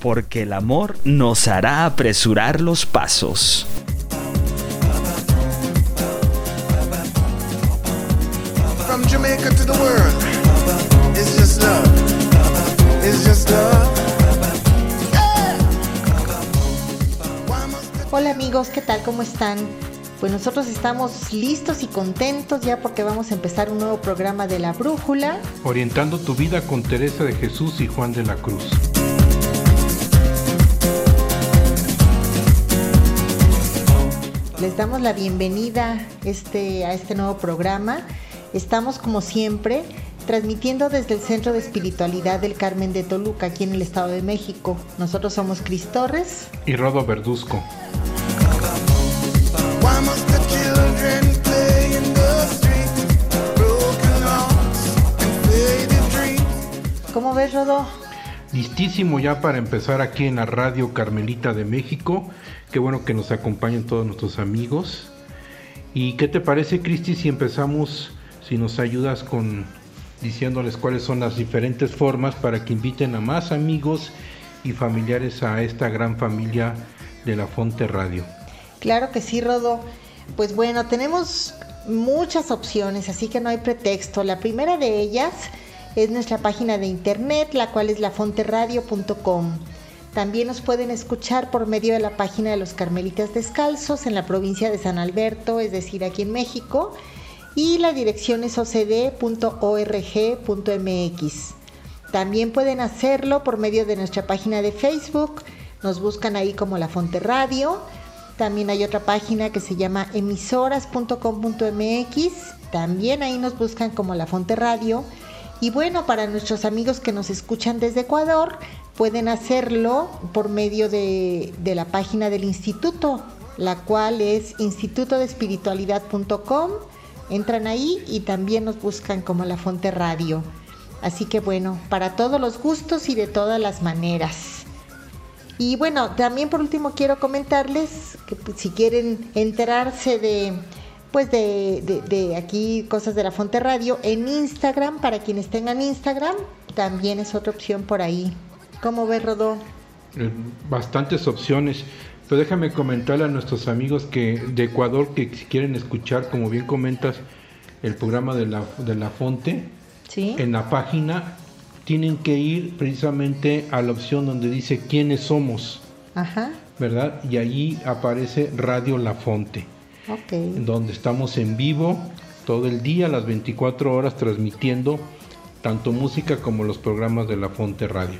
Porque el amor nos hará apresurar los pasos. From Jamaica to the world, it's just love. It's just love. Hola amigos, ¿qué tal? ¿Cómo están? Pues nosotros estamos listos y contentos ya porque vamos a empezar un nuevo programa de La Brújula. Orientando tu vida con Teresa de Jesús y Juan de la Cruz. Les damos la bienvenida este, a este nuevo programa. Estamos como siempre transmitiendo desde el Centro de Espiritualidad del Carmen de Toluca, aquí en el Estado de México. Nosotros somos Cris Torres. Y Rodo Verduzco. ¿Cómo ves, Rodo? Listísimo ya para empezar aquí en la Radio Carmelita de México. Qué bueno que nos acompañen todos nuestros amigos. ¿Y qué te parece, Cristi, si empezamos, si nos ayudas con diciéndoles cuáles son las diferentes formas para que inviten a más amigos y familiares a esta gran familia de la Fonte Radio? Claro que sí, Rodo. Pues bueno, tenemos muchas opciones, así que no hay pretexto. La primera de ellas es nuestra página de internet, la cual es lafonteradio.com. También nos pueden escuchar por medio de la página de los Carmelitas Descalzos en la provincia de San Alberto, es decir, aquí en México. Y la dirección es ocd.org.mx. También pueden hacerlo por medio de nuestra página de Facebook. Nos buscan ahí como La Fonte Radio. También hay otra página que se llama emisoras.com.mx. También ahí nos buscan como La Fonte Radio. Y bueno, para nuestros amigos que nos escuchan desde Ecuador, pueden hacerlo por medio de, la página del instituto, la cual es institutodespiritualidad.com. Entran ahí y también nos buscan como La Fonte Radio. Así que bueno, para todos los gustos y de todas las maneras. Y bueno, también por último quiero comentarles que pues, si quieren enterarse de pues de, de aquí cosas de la Fonte Radio en Instagram, para quienes tengan Instagram, también es otra opción por ahí. ¿Cómo ves, Rodó? Eh, bastantes opciones. Pero déjame comentarle a nuestros amigos que de Ecuador que si quieren escuchar, como bien comentas, el programa de la, de la Fonte, Sí. en la página tienen que ir precisamente a la opción donde dice quiénes somos, Ajá. ¿verdad? Y allí aparece Radio La Fonte, Ok. donde estamos en vivo todo el día, las 24 horas, transmitiendo tanto música como los programas de La Fonte Radio.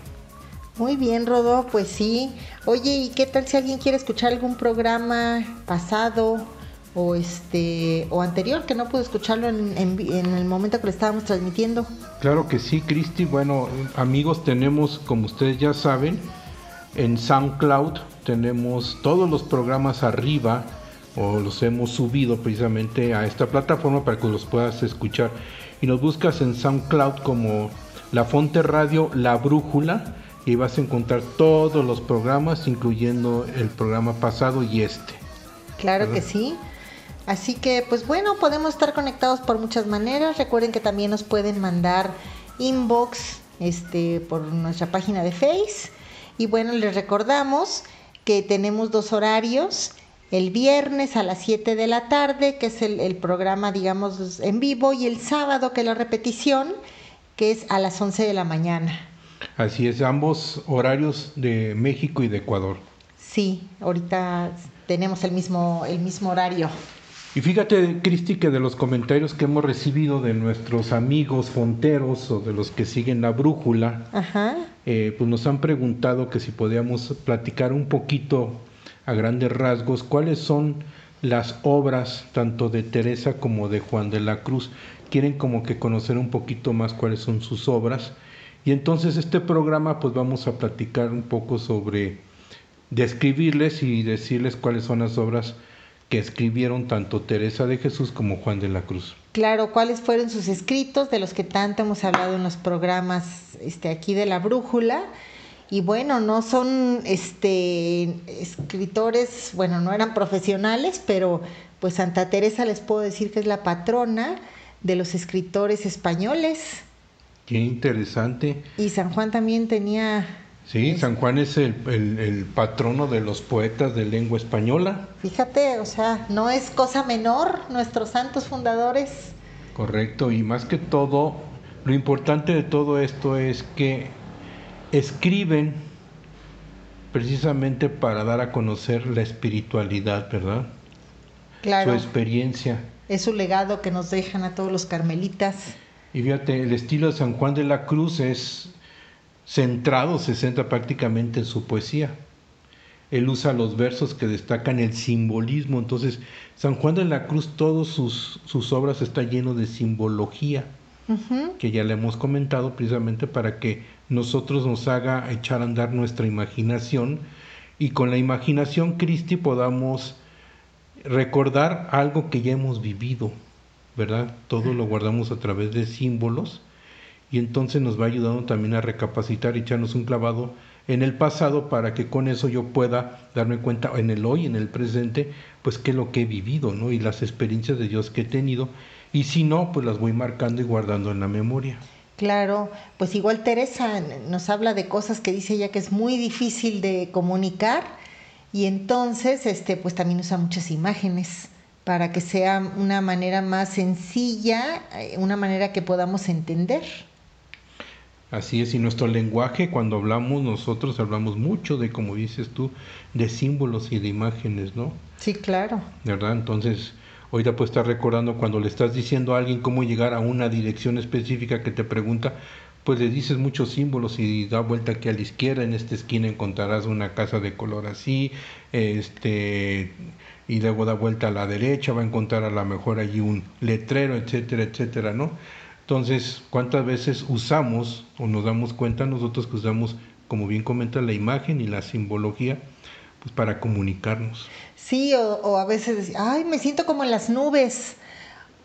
Muy bien, Rodó, pues sí. Oye, ¿y qué tal si alguien quiere escuchar algún programa pasado o este o anterior que no pudo escucharlo en, en el momento que lo estábamos transmitiendo? Claro que sí, Cristi. Bueno, amigos, tenemos, como ustedes ya saben, en SoundCloud tenemos todos los programas arriba o los hemos subido precisamente a esta plataforma para que los puedas escuchar. Y nos buscas en SoundCloud como La Fonte Radio, La Brújula y vas a encontrar todos los programas, incluyendo el programa pasado y este. Claro que sí. Así que, pues bueno, podemos estar conectados por muchas maneras. Recuerden que también nos pueden mandar inbox este, por nuestra página de Face. Y bueno, les recordamos que tenemos dos horarios. El viernes a las 7 de la tarde, que es el, el programa, digamos, en vivo, y el sábado, que es la repetición, que es a las 11 de la mañana. Así es, ambos horarios de México y de Ecuador. Sí, ahorita tenemos el mismo, el mismo horario. Y fíjate, Cristi, que de los comentarios que hemos recibido de nuestros amigos fonteros o de los que siguen la brújula, Ajá. eh, pues nos han preguntado que si podíamos platicar un poquito a grandes rasgos cuáles son las obras tanto de Teresa como de Juan de la Cruz. Quieren como que conocer un poquito más cuáles son sus obras Y entonces este programa pues vamos a platicar un poco sobre describirles y decirles cuáles son las obras que escribieron tanto Teresa de Jesús como Juan de la Cruz. Claro, cuáles fueron sus escritos de los que tanto hemos hablado en los programas este, aquí de la brújula. Y bueno, no son este, escritores, bueno, no eran profesionales, pero pues Santa Teresa les puedo decir que es la patrona de los escritores españoles. Qué interesante. Y San Juan también tenía Sí, San Juan es el, el- el patrono de los poetas de lengua española. Fíjate, o sea, no es cosa menor nuestros santos fundadores. Correcto, y más que todo, lo importante de todo esto es que escriben precisamente para dar a conocer la espiritualidad, ¿verdad? Claro, Su experiencia. es su legado que nos dejan a todos los carmelitas. Y fíjate, el estilo de San Juan de la Cruz es centrado, se centra prácticamente en su poesía. Él usa los versos que destacan el simbolismo. Entonces, San Juan de la Cruz, todas sus, sus obras está lleno de simbología. Que ya le hemos comentado precisamente para que nosotros nos haga echar a andar nuestra imaginación y con la imaginación Cristi podamos recordar algo que ya hemos vivido, Todo lo guardamos a través de símbolos y entonces nos va ayudando también a recapacitar y echarnos un clavado en el pasado para que con eso yo pueda darme cuenta en el hoy, en el presente, pues qué es lo que he vivido, ¿no? Y las experiencias de Dios que he tenido y si no, pues las voy marcando y guardando en la memoria. Claro, pues igual Teresa nos habla de cosas que dice ella que es muy difícil de comunicar y entonces este pues también usa muchas imágenes para que sea una manera más sencilla, eh, una manera que podamos entender. Así es, y nuestro lenguaje, cuando hablamos, nosotros hablamos mucho de, como dices tú, de símbolos y de imágenes, ¿no? Sí, claro. ¿Verdad? Entonces, ahorita pues estar recordando cuando le estás diciendo a alguien cómo llegar a una dirección específica que te pregunta, pues le dices muchos símbolos y da vuelta aquí a la izquierda, en esta esquina encontrarás una casa de color así, este, y luego da vuelta a la derecha, va a encontrar a lo mejor allí un letrero, etcétera, etcétera, ¿no? Entonces, ¿cuántas veces usamos o nos damos cuenta nosotros que usamos, como bien comenta, la imagen y la simbología, pues para comunicarnos? Sí, o, o a veces ay, me siento como en las nubes,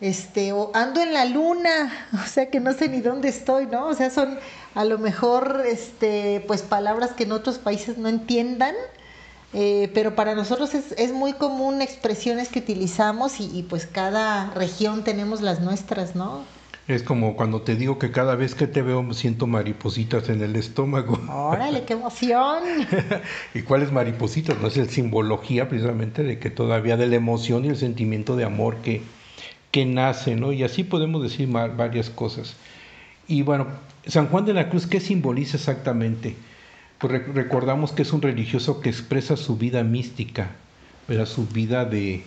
este, o ando en la luna, o sea que no sé ni dónde estoy, ¿no? O sea, son a lo mejor, este, pues palabras que en otros países no entiendan, eh, pero para nosotros es, es muy común expresiones que utilizamos y, y pues cada región tenemos las nuestras, ¿no? Es como cuando te digo que cada vez que te veo me siento maripositas en el estómago. Órale, qué emoción. ¿Y cuáles maripositas? No es el simbología precisamente de que todavía de la emoción y el sentimiento de amor que, que nace, ¿no? Y así podemos decir varias cosas. Y bueno, San Juan de la Cruz, ¿qué simboliza exactamente? Pues rec- recordamos que es un religioso que expresa su vida mística, ¿verdad? su vida de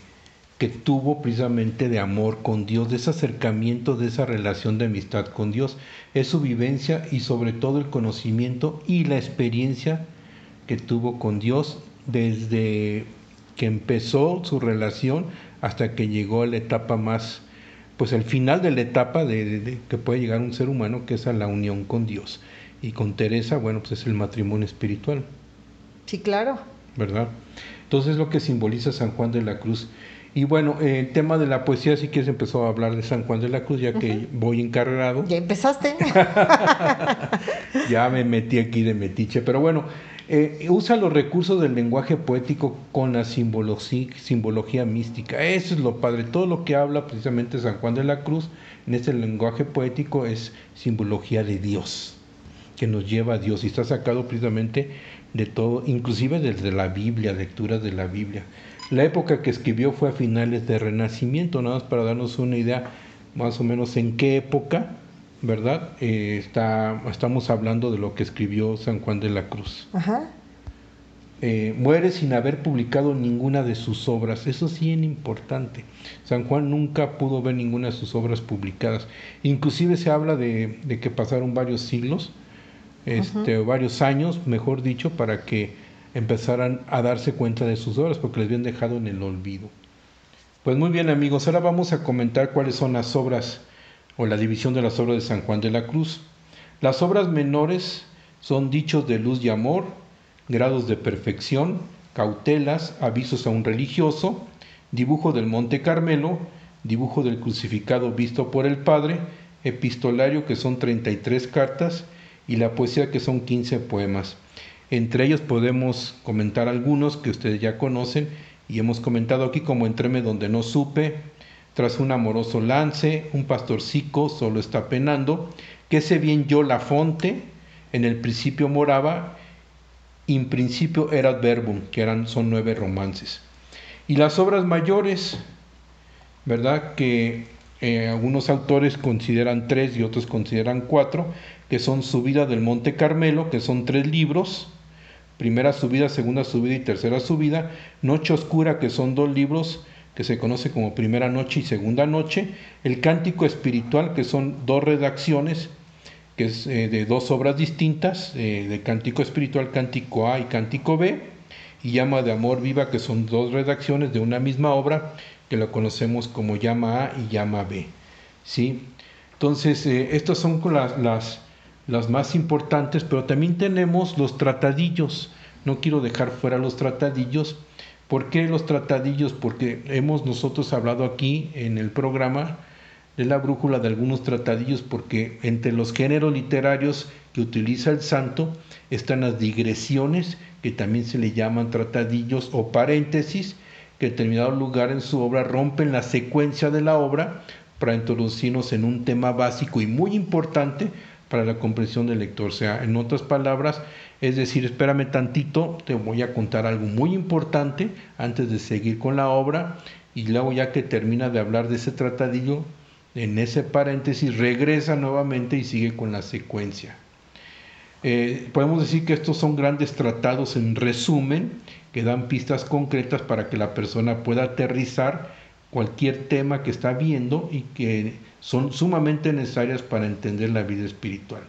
que tuvo precisamente de amor con Dios, de ese acercamiento, de esa relación de amistad con Dios. Es su vivencia y sobre todo el conocimiento y la experiencia que tuvo con Dios desde que empezó su relación hasta que llegó a la etapa más, pues el final de la etapa de- de que puede llegar un ser humano, que es a la unión con Dios. Y con Teresa, bueno, pues es el matrimonio espiritual. Sí, claro. ¿verdad? Entonces lo que simboliza San Juan de la Cruz. Y bueno, el tema de la poesía, si quieres empezó a hablar de San Juan de la Cruz, ya que voy encarregado, Ya empezaste. ya me metí aquí de metiche, pero bueno, eh, usa los recursos del lenguaje poético con la simbología mística. Eso es lo padre, todo lo que habla precisamente San Juan de la Cruz en este lenguaje poético es simbología de Dios, que nos lleva a Dios y está sacado precisamente de todo, inclusive desde la Biblia, lecturas de la Biblia. La época que escribió fue a finales del Renacimiento, nada más para darnos una idea más o menos en qué época, ¿verdad? Eh, está, estamos hablando de lo que escribió San Juan de la Cruz. Ajá. Eh, muere sin haber publicado ninguna de sus obras. Eso sí es importante. San Juan nunca pudo ver ninguna de sus obras publicadas. Inclusive se habla de, de que pasaron varios siglos, este, varios años, mejor dicho, para que empezaran a darse cuenta de sus obras, porque les habían dejado en el olvido. Pues muy bien amigos, ahora vamos a comentar cuáles son las obras o la división de las obras de San Juan de la Cruz. Las obras menores son dichos de luz y amor, grados de perfección, cautelas, avisos a un religioso, dibujo del Monte Carmelo, dibujo del crucificado visto por el Padre, epistolario que son 33 cartas y la poesía que son 15 poemas. Entre ellos podemos comentar algunos que ustedes ya conocen y hemos comentado aquí como Entreme donde no supe, tras un amoroso lance, un pastorcico solo está penando, que se bien yo la fonte, en el principio moraba, in principio erat verbum, que eran, son nueve romances. Y las obras mayores, ¿verdad? Que eh, algunos autores consideran tres y otros consideran cuatro, que son Subida del Monte Carmelo, que son tres libros, primera subida, segunda subida y tercera subida, Noche Oscura, que son dos libros que se conoce como Primera Noche y Segunda Noche, el Cántico Espiritual, que son dos redacciones, que es eh, de dos obras distintas, eh, de Cántico Espiritual, Cántico A y Cántico B, y Llama de Amor Viva, que son dos redacciones de una misma obra, que lo conocemos como Llama A y Llama B. ¿sí? Entonces, eh, estas son las, las más importantes, pero también tenemos los tratadillos. No quiero dejar fuera los tratadillos. ¿Por qué los tratadillos? Porque hemos nosotros hablado aquí en el programa de la brújula de algunos tratadillos, porque entre los géneros literarios que utiliza el santo están las digresiones, que también se le llaman tratadillos o paréntesis, que en determinado lugar en su obra rompen la secuencia de la obra para introducirnos en un tema básico y muy importante para la comprensión del lector. O sea, en otras palabras, es decir, espérame tantito, te voy a contar algo muy importante antes de seguir con la obra y luego ya que termina de hablar de ese tratadillo, en ese paréntesis regresa nuevamente y sigue con la secuencia. Eh, podemos decir que estos son grandes tratados en resumen que dan pistas concretas para que la persona pueda aterrizar cualquier tema que está viendo y que son sumamente necesarias para entender la vida espiritual.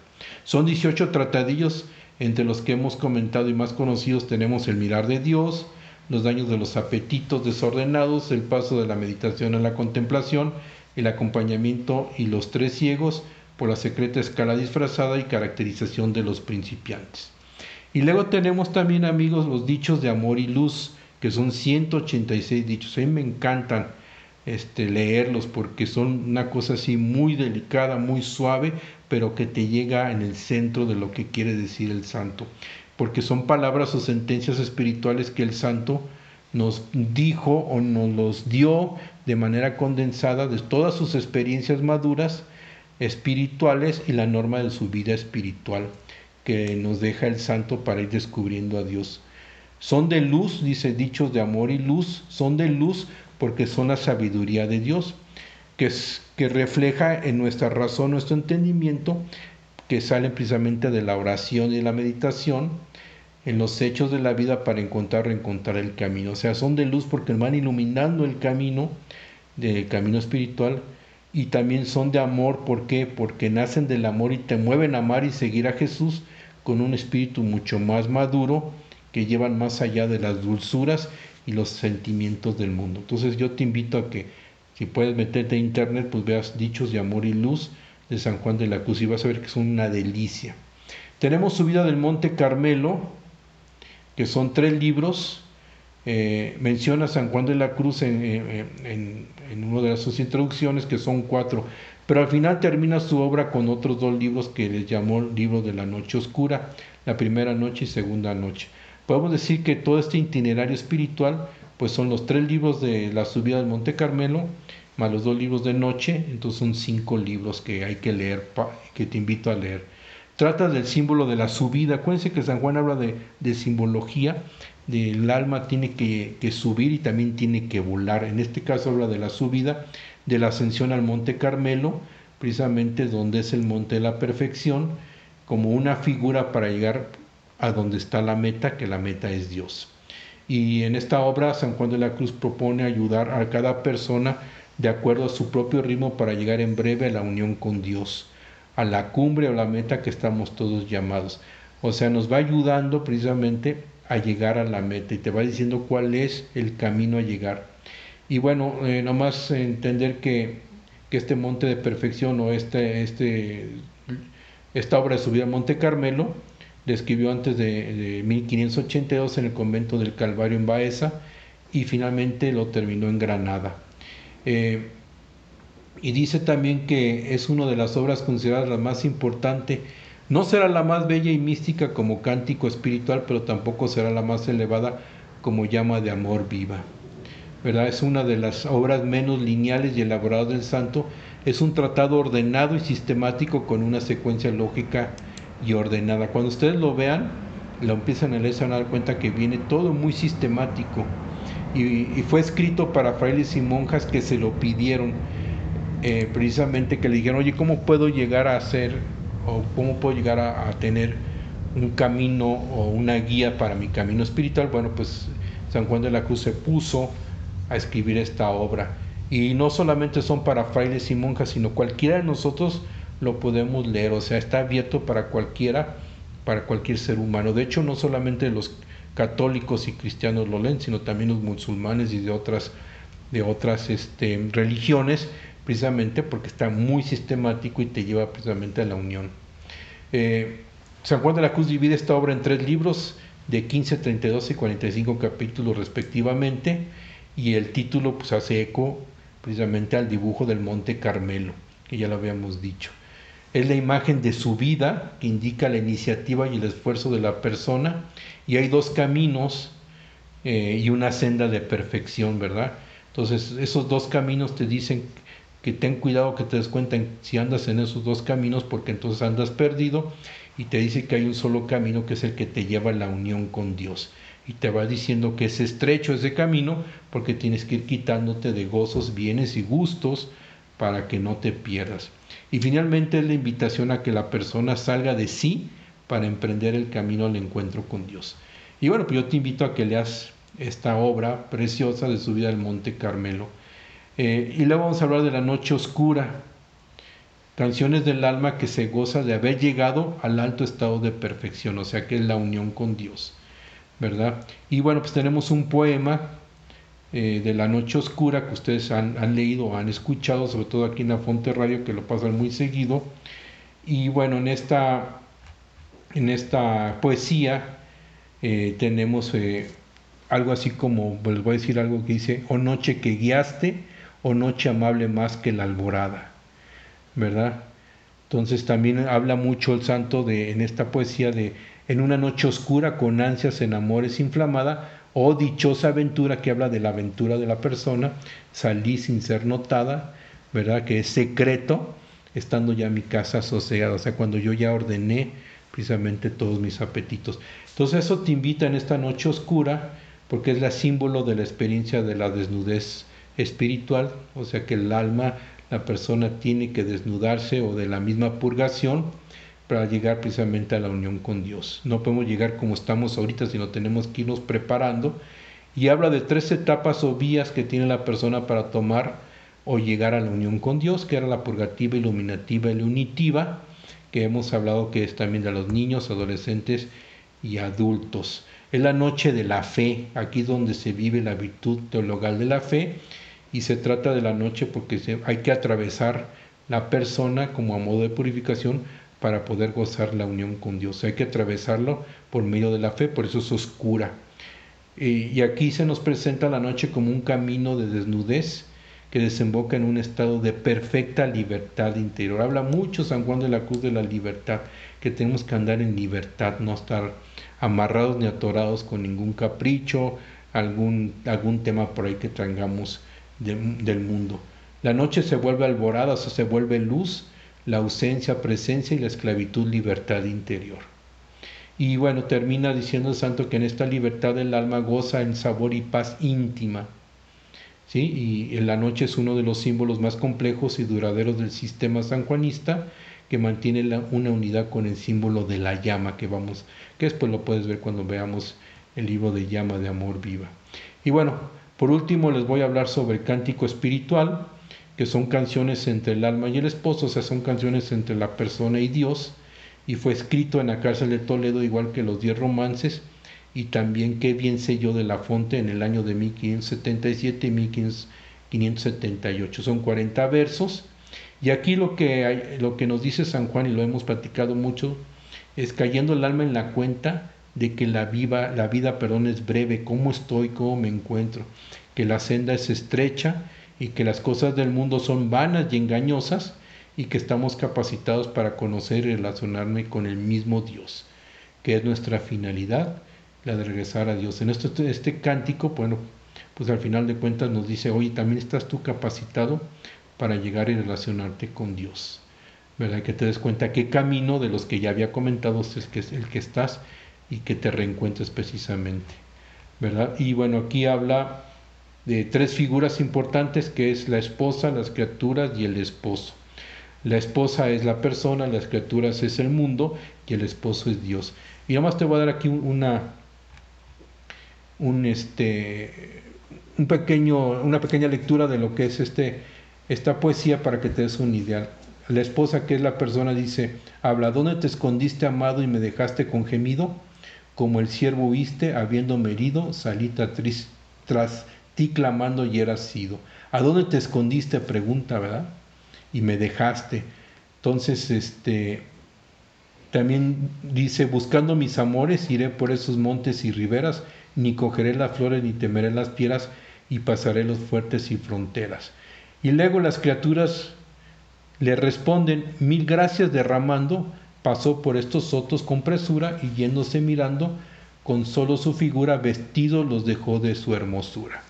Son 18 tratadillos entre los que hemos comentado y más conocidos tenemos el mirar de Dios, los daños de los apetitos desordenados, el paso de la meditación a la contemplación, el acompañamiento y los tres ciegos por la secreta escala disfrazada y caracterización de los principiantes. Y luego tenemos también amigos los dichos de amor y luz, que son 186 dichos. A mí me encantan este, leerlos porque son una cosa así muy delicada, muy suave, pero que te llega en el centro de lo que quiere decir el santo. Porque son palabras o sentencias espirituales que el santo nos dijo o nos los dio de manera condensada de todas sus experiencias maduras espirituales y la norma de su vida espiritual que nos deja el santo para ir descubriendo a Dios. Son de luz, dice dichos de amor y luz, son de luz porque son la sabiduría de Dios, que, es, que refleja en nuestra razón, nuestro entendimiento, que sale precisamente de la oración y la meditación, en los hechos de la vida para encontrar, reencontrar el camino. O sea, son de luz porque van iluminando el camino, del camino espiritual, y también son de amor, ¿por qué? Porque nacen del amor y te mueven a amar y seguir a Jesús con un espíritu mucho más maduro, que llevan más allá de las dulzuras y los sentimientos del mundo. Entonces yo te invito a que si puedes meterte a internet, pues veas dichos de amor y luz de San Juan de la Cruz y vas a ver que son una delicia. Tenemos Subida del Monte Carmelo, que son tres libros. Eh, menciona San Juan de la Cruz en, en, en una de sus introducciones, que son cuatro, pero al final termina su obra con otros dos libros que les llamó Libro de la Noche Oscura, la primera noche y segunda noche. Podemos decir que todo este itinerario espiritual, pues son los tres libros de la subida del Monte Carmelo, más los dos libros de noche, entonces son cinco libros que hay que leer, que te invito a leer. Trata del símbolo de la subida. Acuérdense que San Juan habla de, de simbología, del alma tiene que, que, subir y también tiene que volar. En este caso habla de la subida, de la ascensión al Monte Carmelo, precisamente donde es el monte de la perfección, como una figura para llegar a donde está la meta, que la meta es Dios. Y en esta obra San Juan de la Cruz propone ayudar a cada persona de acuerdo a su propio ritmo para llegar en breve a la unión con Dios, a la cumbre o la meta que estamos todos llamados. O sea, nos va ayudando precisamente a llegar a la meta y te va diciendo cuál es el camino a llegar. Y bueno, eh, nomás entender que, que, este monte de perfección o este, este esta obra de subida al Monte Carmelo escribió antes de, de 1582 en el convento del Calvario en Baeza y finalmente lo terminó en Granada. Eh, y dice también que es una de las obras consideradas la más importante. No será la más bella y mística como cántico espiritual, pero tampoco será la más elevada como llama de amor viva. ¿Verdad? Es una de las obras menos lineales y elaboradas del santo. Es un tratado ordenado y sistemático con una secuencia lógica y ordenada. Cuando ustedes lo vean, lo empiezan a leer, se van a dar cuenta que viene todo muy sistemático. Y, fue escrito para frailes y monjas que se lo pidieron eh, precisamente que le dijeron, oye, ¿cómo puedo llegar a hacer o cómo puedo llegar a, tener un camino o una guía para mi camino espiritual? Bueno, pues San Juan de la Cruz se puso a escribir esta obra. Y no solamente son para frailes y monjas, sino cualquiera de nosotros lo podemos leer, o sea, está abierto para cualquiera, para cualquier ser humano. De hecho, no solamente los católicos y cristianos lo leen, sino también los musulmanes y de otras, de otras este, religiones precisamente porque está muy sistemático y te lleva precisamente a la unión. Eh, San Juan de la Cruz divide esta obra en tres libros de 15, 32 y 45 capítulos respectivamente y el título pues hace eco precisamente al dibujo del Monte Carmelo, que ya lo habíamos dicho. Es la imagen de su vida que indica la iniciativa y el esfuerzo de la persona y hay dos caminos eh, y una senda de perfección, ¿verdad? Entonces esos dos caminos te dicen que ten cuidado que te des cuenta si andas en esos dos caminos porque entonces andas perdido y te dice que hay un solo camino que es el que te lleva a la unión con Dios y te va diciendo que es estrecho ese camino porque tienes que ir quitándote de gozos, bienes y gustos para que no te pierdas. Y finalmente es la invitación a que la persona salga de sí para emprender el camino al encuentro con Dios. Y bueno, pues yo te invito a que leas esta obra preciosa de su vida al Monte Carmelo eh, y luego vamos a hablar de la noche oscura, canciones del alma que se goza de haber llegado al alto estado de perfección, o sea que es la unión con Dios, ¿verdad? Y bueno, pues tenemos un poema eh, de la noche oscura que ustedes han, han leído o han escuchado, sobre todo aquí en la Fonte Radio, que lo pasan muy seguido. Y bueno, en esta, en esta poesía eh, tenemos eh, algo así como, les voy a decir algo que dice, o noche que guiaste, o noche amable más que la alborada, ¿verdad? Entonces también habla mucho el santo de, en esta poesía de en una noche oscura con ansias en amores inflamada, o dichosa aventura que habla de la aventura de la persona, salí sin ser notada, ¿verdad? Que es secreto, estando ya mi casa sosegada, o sea, cuando yo ya ordené precisamente todos mis apetitos. Entonces eso te invita en esta noche oscura, porque es la símbolo de la experiencia de la desnudez espiritual, o sea que el alma, la persona tiene que desnudarse o de la misma purgación para llegar precisamente a la unión con Dios. No podemos llegar como estamos ahorita, sino tenemos que irnos preparando. Y habla de tres etapas o vías que tiene la persona para tomar o llegar a la unión con Dios, que era la purgativa, iluminativa y unitiva, que hemos hablado que es también de los niños, adolescentes y adultos. Es la noche de la fe, aquí donde se vive la virtud teologal de la fe, y se trata de la noche porque hay que atravesar la persona como a modo de purificación para poder gozar la unión con Dios. Hay que atravesarlo por medio de la fe, por eso es oscura. Y, y aquí se nos presenta la noche como un camino de desnudez que desemboca en un estado de perfecta libertad interior. Habla mucho San Juan de la Cruz de la libertad, que tenemos que andar en libertad, no estar amarrados ni atorados con ningún capricho, algún, algún tema por ahí que tengamos de, del mundo. La noche se vuelve alborada, se vuelve luz, la ausencia, presencia y la esclavitud, libertad interior. Y bueno, termina diciendo el santo que en esta libertad el alma goza en sabor y paz íntima. ¿Sí? Y en la noche es uno de los símbolos más complejos y duraderos del sistema sanjuanista que mantiene una unidad con el símbolo de la llama que vamos, que después lo puedes ver cuando veamos el libro de llama de amor viva. Y bueno, por último, les voy a hablar sobre cántico espiritual, que son canciones entre el alma y el esposo, o sea, son canciones entre la persona y Dios, y fue escrito en la cárcel de Toledo, igual que los diez romances, y también qué bien sé yo de la fonte en el año de 1577 y 1578. Son 40 versos, Y aquí lo que, lo que nos dice San Juan, y lo hemos platicado mucho, es cayendo el alma en la cuenta de que la, viva, la vida perdón, es breve, cómo estoy, cómo me encuentro, que la senda es estrecha y que las cosas del mundo son vanas y engañosas y que estamos capacitados para conocer y relacionarme con el mismo Dios, que es nuestra finalidad, la de regresar a Dios. En este, este cántico, bueno, pues al final de cuentas nos dice, oye, también estás tú capacitado para llegar y relacionarte con Dios. ¿Verdad? Que te des cuenta qué camino de los que ya había comentado es que es el que estás y que te reencuentres precisamente. ¿Verdad? Y bueno, aquí habla de tres figuras importantes que es la esposa, las criaturas y el esposo. La esposa es la persona, las criaturas es el mundo y el esposo es Dios. Y además te voy a dar aquí un- una un este un pequeño una pequeña lectura de lo que es este esta poesía para que te des un ideal. La esposa que es la persona dice, habla, ¿dónde te escondiste amado y me dejaste con gemido? Como el siervo huiste, habiéndome herido, salí tras ti clamando y eras sido. ¿A dónde te escondiste? Pregunta, ¿verdad? Y me dejaste. Entonces, este, también dice, buscando mis amores, iré por esos montes y riberas, ni cogeré las flores, ni temeré las fieras, y pasaré los fuertes y fronteras. Y luego las criaturas le responden, mil gracias derramando, pasó por estos sotos con presura, y yéndose mirando, con solo su figura, vestido los dejó de su hermosura.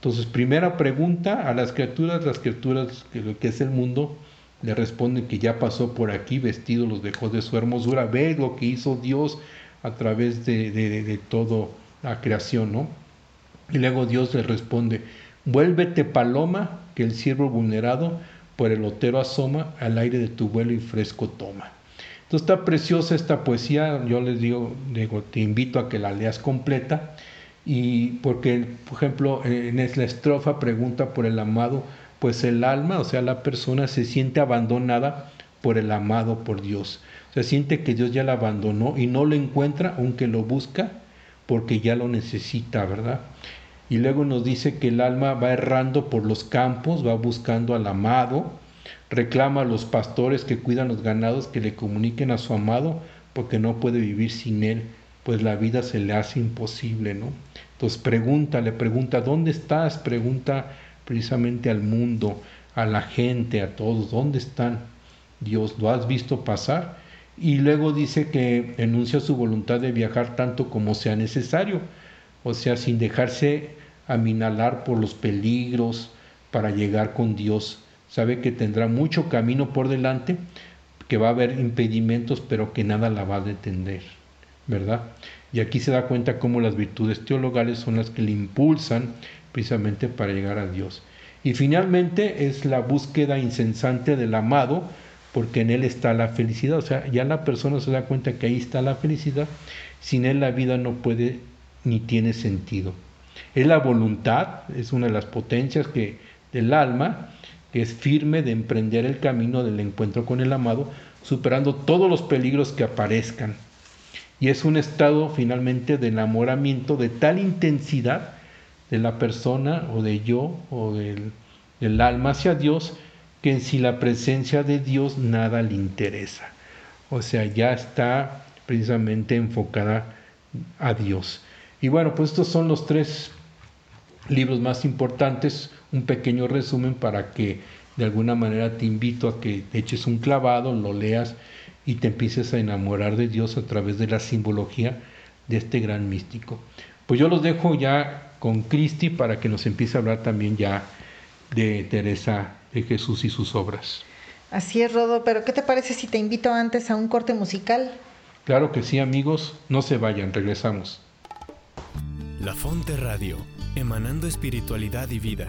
Entonces, primera pregunta a las criaturas, las criaturas que lo que es el mundo, le responden que ya pasó por aquí, vestido los dejó de su hermosura, ve lo que hizo Dios a través de, de, todo la creación, ¿no? Y luego Dios le responde, vuélvete paloma, que el ciervo vulnerado por el otero asoma, al aire de tu vuelo y fresco toma. Entonces está preciosa esta poesía, yo les digo, digo, te invito a que la leas completa, y porque, por ejemplo, en la estrofa pregunta por el amado, pues el alma, o sea, la persona se siente abandonada por el amado por Dios. Se siente que Dios ya la abandonó y no lo encuentra, aunque lo busca, porque ya lo necesita, ¿verdad? Y luego nos dice que el alma va errando por los campos, va buscando al amado, reclama a los pastores que cuidan los ganados que le comuniquen a su amado, porque no puede vivir sin él, pues la vida se le hace imposible, ¿no? Entonces pregunta, le pregunta, ¿dónde estás? Pregunta precisamente al mundo, a la gente, a todos, ¿dónde están? Dios, ¿lo has visto pasar? Y luego dice que enuncia su voluntad de viajar tanto como sea necesario, o sea, sin dejarse aminalar por los peligros para llegar con Dios. Sabe que tendrá mucho camino por delante, que va a haber impedimentos, pero que nada la va a detener, ¿verdad? Y aquí se da cuenta cómo las virtudes teologales son las que le impulsan precisamente para llegar a Dios. Y finalmente es la búsqueda incesante del amado, porque en él está la felicidad. O sea, ya la persona se da cuenta que ahí está la felicidad. Sin él la vida no puede ni tiene sentido. Es la voluntad, es una de las potencias que, del alma, que es firme de emprender el camino del encuentro con el amado, superando todos los peligros que aparezcan. Y es un estado finalmente de enamoramiento de tal intensidad de la persona o de yo o del, alma hacia Dios, que en sí la presencia de Dios nada le interesa. O sea, ya está precisamente enfocada a Dios. Y bueno, pues estos son los tres libros más importantes, un pequeño resumen para que de alguna manera te invito a que eches un clavado, lo leas y te empieces a enamorar de Dios a través de la simbología de este gran místico. Pues yo los dejo ya con Cristi para que nos empiece a hablar también ya de Teresa de Jesús y sus obras. Así es, Rodo, pero ¿qué te parece si te invito antes a un corte musical? Claro que sí, amigos, no se vayan, regresamos. La Fonte Radio, emanando espiritualidad y vida,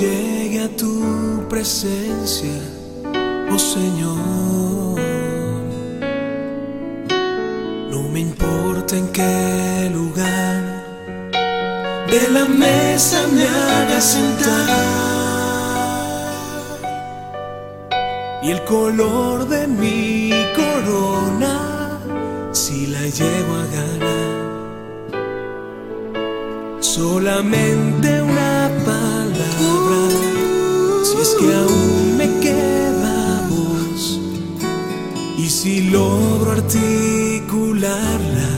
Llegue a tu presencia, oh Señor, no me importa en qué lugar de la mesa me haga sentar. Y el color de mi corona, si la llevo a ganar. Solamente una que aún me queda voz. Y si logro articularla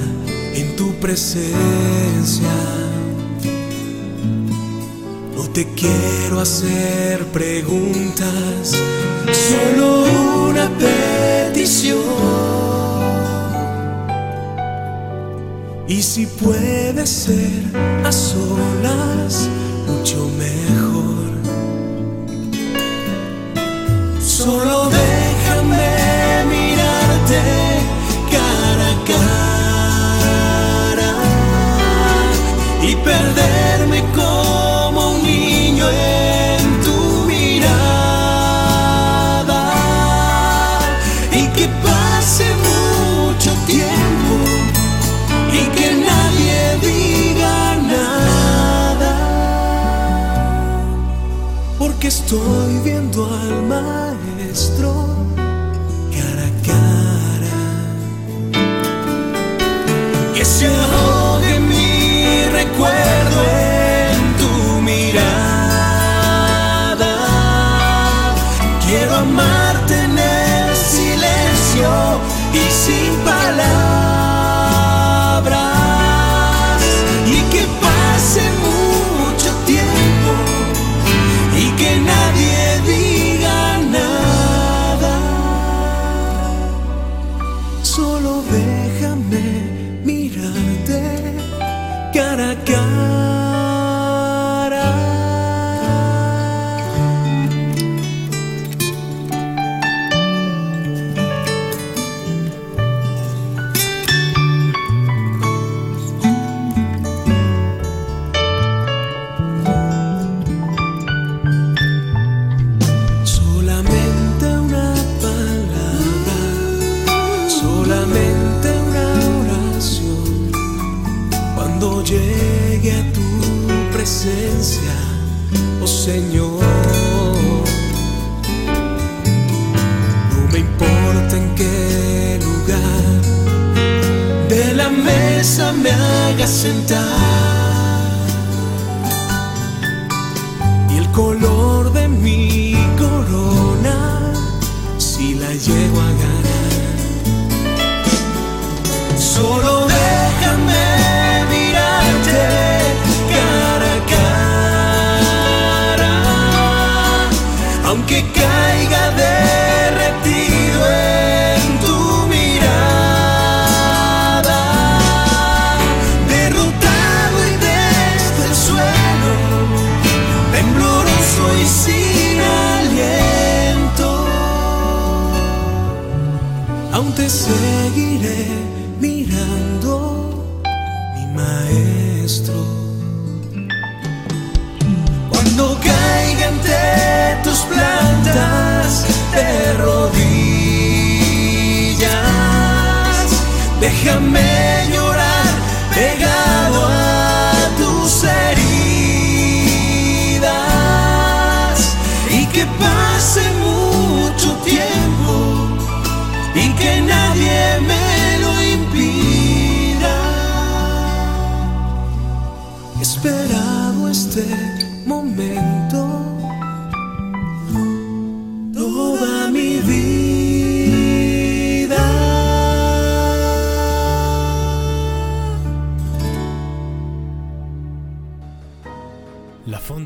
en tu presencia. No te quiero hacer preguntas, solo una petición. Y si puede ser a solas, Solo déjame mirarte cara a cara y perderme como un niño en tu mirada. Y que pase mucho tiempo y que nadie diga nada. Porque estoy viendo al maestro cara déjame llorar pegado a tus heridas y que pase mucho tiempo y que nadie me lo impida. Esperado este momento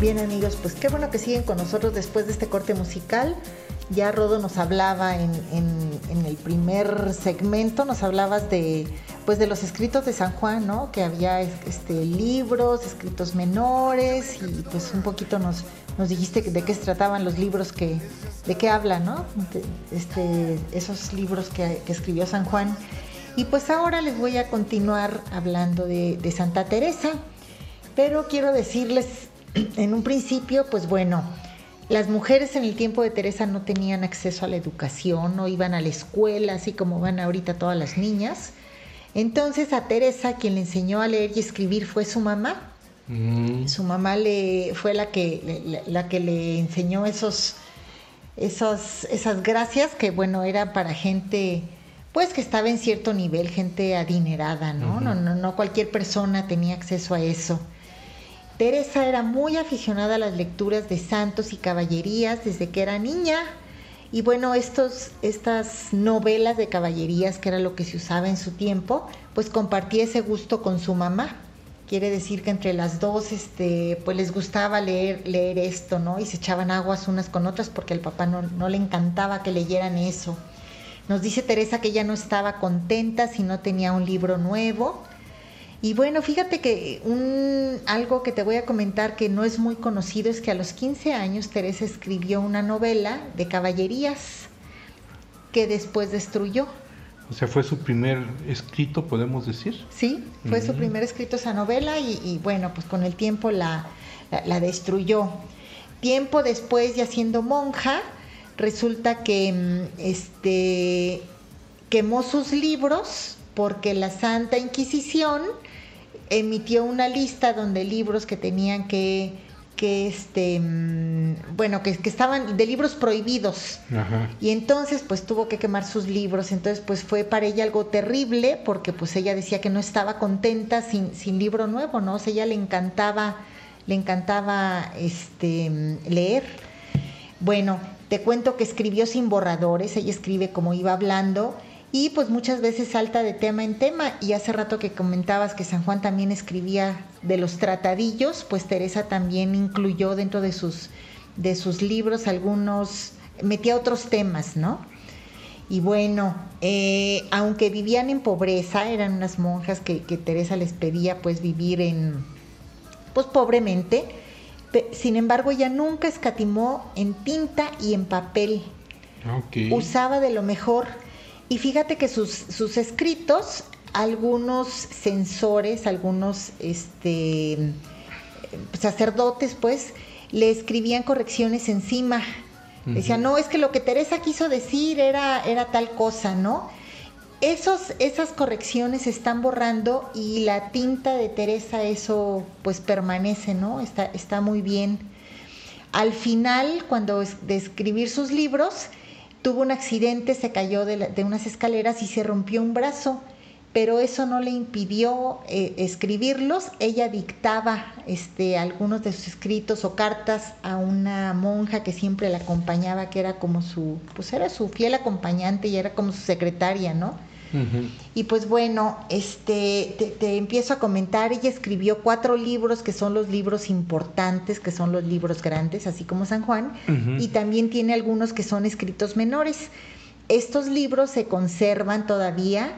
Bien amigos, pues qué bueno que siguen con nosotros después de este corte musical. Ya Rodo nos hablaba en, en- el primer segmento, nos hablabas de pues de los escritos de San Juan, ¿no? Que había este, libros, escritos menores y pues un poquito nos, nos dijiste de qué se trataban los libros que, de qué hablan, ¿no? Este, esos libros que, escribió San Juan. Y pues ahora les voy a continuar hablando de Santa Teresa. Pero quiero decirles en un principio, pues bueno, las mujeres en el tiempo de Teresa no tenían acceso a la educación, no iban a la escuela, así como van ahorita todas las niñas. Entonces a Teresa quien le enseñó a leer y escribir fue su mamá. Mm, Su mamá le, fue la que, la, la que le enseñó esos, esos, esas gracias que, bueno, eran para gente, pues que estaba en cierto nivel, gente adinerada, ¿no? no, no, no cualquier persona tenía acceso a eso. Teresa era muy aficionada a las lecturas de santos y caballerías desde que era niña. Y bueno, estos, estas novelas de caballerías, que era lo que se usaba en su tiempo, pues compartía ese gusto con su mamá. Quiere decir que entre las dos, este, pues les gustaba leer, leer esto, ¿no? Y se echaban aguas unas con otras porque al papá no, no le encantaba que leyeran eso. Nos dice Teresa que ella no estaba contenta si no tenía un libro nuevo. Y bueno, fíjate que un, algo que te voy a comentar que no es muy conocido es que a los 15 años Teresa escribió una novela de caballerías que después destruyó. o sea, fue su primer escrito, podemos decir. Sí, fue su primer escrito esa novela y, y bueno, pues con el tiempo la, la- la destruyó. Tiempo después, ya siendo monja, resulta que mm, este, quemó sus libros porque la Santa Inquisición emitió una lista donde libros que tenían que, que este, mm, bueno, que, que estaban de libros prohibidos. Ajá. Y entonces pues tuvo que quemar sus libros, entonces pues fue para ella algo terrible porque pues ella decía que no estaba contenta sin, sin libro nuevo, ¿no? O sea, ella le encantaba, le encantaba este leer. Bueno, te cuento que escribió sin borradores, ella escribe como iba hablando y pues muchas veces salta de tema en tema y hace rato que comentabas que San Juan también escribía de los tratadillos, pues Teresa también incluyó dentro de sus de sus libros algunos metía otros temas, ¿no? Y bueno, eh, aunque vivían en pobreza, eran unas monjas que, que Teresa les pedía pues vivir en, pues pobremente, sin embargo ella nunca escatimó en tinta y en papel, usaba de lo mejor. Y fíjate que sus, sus escritos, algunos censores, algunos este, sacerdotes, pues, le escribían correcciones encima. Decían, no, es que lo que Teresa quiso decir era, era tal cosa, ¿no? Esos, esas correcciones se están borrando y la tinta de Teresa, eso pues permanece, ¿no? Está, está muy bien. Al final, cuando es- de escribir sus libros, tuvo un accidente, se cayó de, la- de unas escaleras y se rompió un brazo, pero eso no le impidió eh, escribirlos. Ella dictaba este, algunos de sus escritos o cartas a una monja que siempre la acompañaba, que era como su, pues era su fiel acompañante y era como su secretaria, ¿no? Y pues bueno, este, te, te empiezo a comentar, ella escribió cuatro libros que son los libros importantes, que son los libros grandes, así como San Juan, y también tiene algunos que son escritos menores. Estos libros se conservan todavía.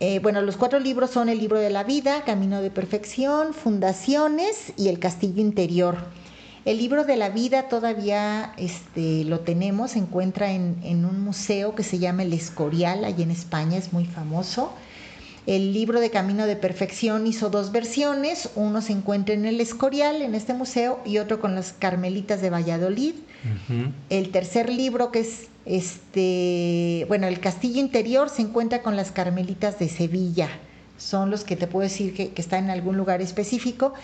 eh, bueno, los cuatro libros son el libro de la vida, Camino de Perfección, Fundaciones y El Castillo Interior. El libro de la vida todavía este, lo tenemos, se encuentra en, en un museo que se llama El Escorial, allí en España, es muy famoso. El libro de Camino de Perfección hizo dos versiones, uno se encuentra en el Escorial, en este museo, y otro con las Carmelitas de Valladolid. El tercer libro, que es este, bueno, el Castillo Interior, se encuentra con las Carmelitas de Sevilla. Son los que te puedo decir que, que están en algún lugar específico.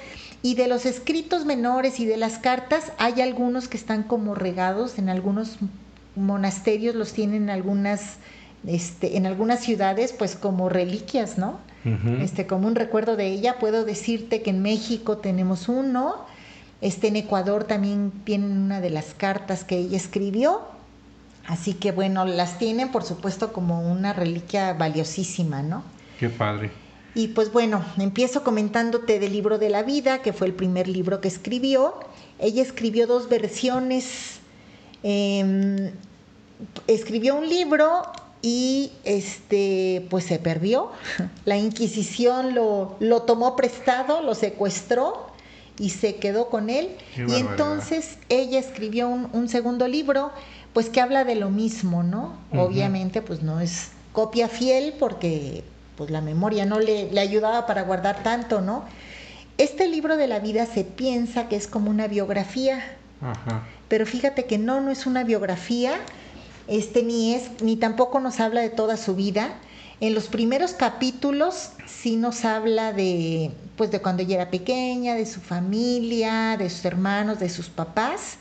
Y de los escritos menores y de las cartas, hay algunos que están como regados en algunos monasterios, los tienen en algunas, este, en algunas ciudades, pues como reliquias, ¿no? Este, como un recuerdo de ella. Puedo decirte que en México tenemos uno, este, en Ecuador también tienen una de las cartas que ella escribió. Así que bueno, las tienen por supuesto como una reliquia valiosísima, ¿no? Qué padre. Y pues bueno, empiezo comentándote del libro de la vida, que fue el primer libro que escribió. Ella escribió dos versiones. em, escribió un libro y este pues se perdió. La Inquisición lo, lo tomó prestado, lo secuestró y se quedó con él. Qué y barbaridad. entonces ella escribió un, un segundo libro, pues que habla de lo mismo, ¿no? Obviamente, pues no es copia fiel porque pues la memoria no le, le ayudaba para guardar tanto, ¿no? Este libro de la vida se piensa que es como una biografía, Ajá. pero fíjate que no, no es una biografía, este ni es, ni tampoco nos habla de toda su vida. En los primeros capítulos sí nos habla de, pues de cuando ella era pequeña, de su familia, de sus hermanos, de sus papás,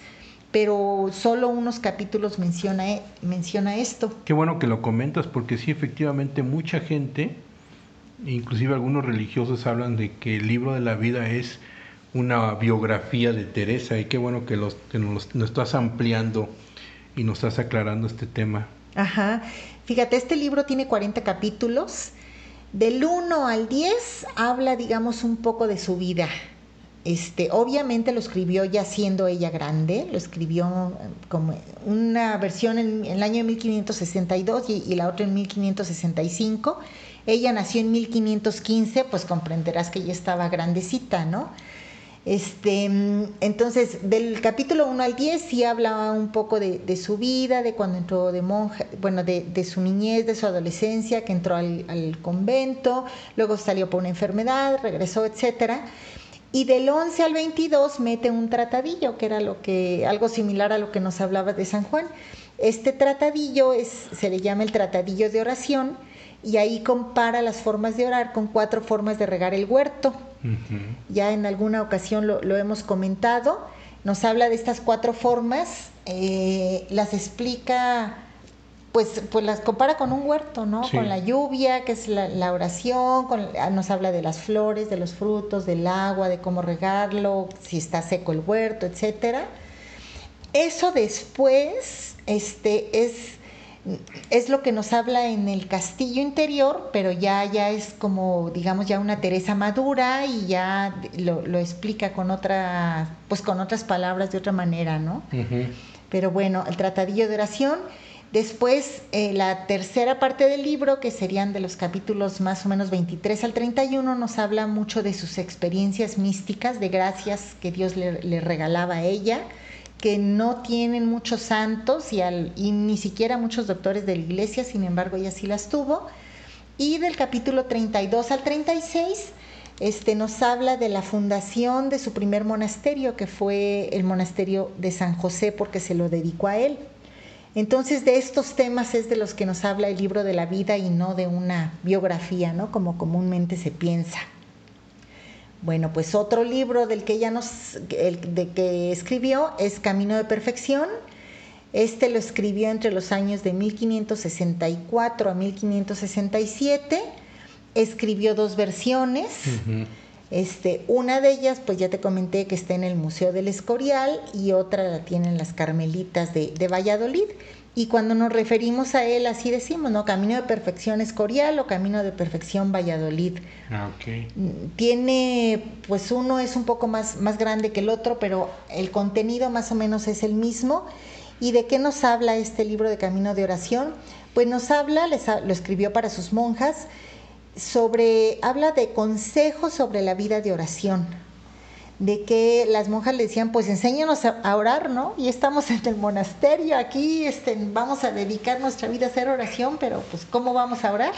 pero solo unos capítulos menciona, e- menciona esto. Qué bueno que lo comentas porque sí, efectivamente, mucha gente, inclusive algunos religiosos, hablan de que el libro de la vida es una biografía de Teresa y qué bueno que, los, que nos, estás ampliando y nos estás aclarando este tema. Ajá. Fíjate, este libro tiene 40 capítulos. Del 1 al 10 habla, digamos, un poco de su vida. Este, obviamente lo escribió ya siendo ella grande, lo escribió eh, como una versión en, el año 1562 y, y la otra en 1565. Ella nació en 1515, pues comprenderás que ya estaba grandecita, ¿no? Este, entonces, del capítulo 1 al 10 sí habla un poco de, su vida, de cuando entró de monja, bueno, de, de su niñez, de su adolescencia, que entró al, al convento, luego salió por una enfermedad, regresó, etcétera. Y del 11 al 22 mete un tratadillo, que era lo que, algo similar a lo que nos hablaba de San Juan. Este tratadillo es, se le llama el tratadillo de oración, y ahí compara las formas de orar con cuatro formas de regar el huerto ya en alguna ocasión lo, lo hemos comentado, nos habla de estas cuatro formas, eh, las explica, pues, pues las compara con un huerto, ¿no? Sí. Con la lluvia, que es la, la oración, con- ah, nos habla de las flores, de los frutos, del agua, de cómo regarlo, si está seco el huerto, etcétera. Eso después este, es, es lo que nos habla en el castillo interior, pero ya, ya es como, digamos, ya una Teresa madura y ya lo, lo explica con otra, pues con otras palabras de otra manera, ¿no? Ujú. Pero bueno, el tratadillo de oración. Después, eh, la tercera parte del libro, que serían de los capítulos más o menos 23 al 31, nos habla mucho de sus experiencias místicas, de gracias que Dios le, le regalaba a ella, que no tienen muchos santos y, ni siquiera muchos doctores de la iglesia, sin embargo, ella sí las tuvo. Y del capítulo 32 al 36 este, nos habla de la fundación de su primer monasterio, que fue el monasterio de San José, porque se lo dedicó a él. Entonces, de estos temas es de los que nos habla el libro de la vida y no de una biografía, ¿no? Como comúnmente se piensa. Bueno, pues otro libro del que ella nos, el de que escribió es Camino de Perfección. Este lo escribió entre los años de 1564 a 1567. Escribió dos versiones. Este, una de ellas, pues ya te comenté que está en el Museo del Escorial y otra la tienen las Carmelitas de, de Valladolid. Y cuando nos referimos a él, así decimos, ¿no? Camino de Perfección Escorial o Camino de Perfección Valladolid. Ah, ok. Mm, Tiene, pues uno es un poco más, más grande que el otro, pero el contenido más o menos es el mismo. ¿Y de qué nos habla este libro de Camino de Oración? Pues nos habla, les ha- lo escribió para sus monjas, sobre, habla de consejos sobre la vida de oración. De que las monjas le decían, pues enséñanos a, orar, ¿no? Y estamos en el monasterio, aquí este, vamos a dedicar nuestra vida a hacer oración, pero pues ¿cómo vamos a orar?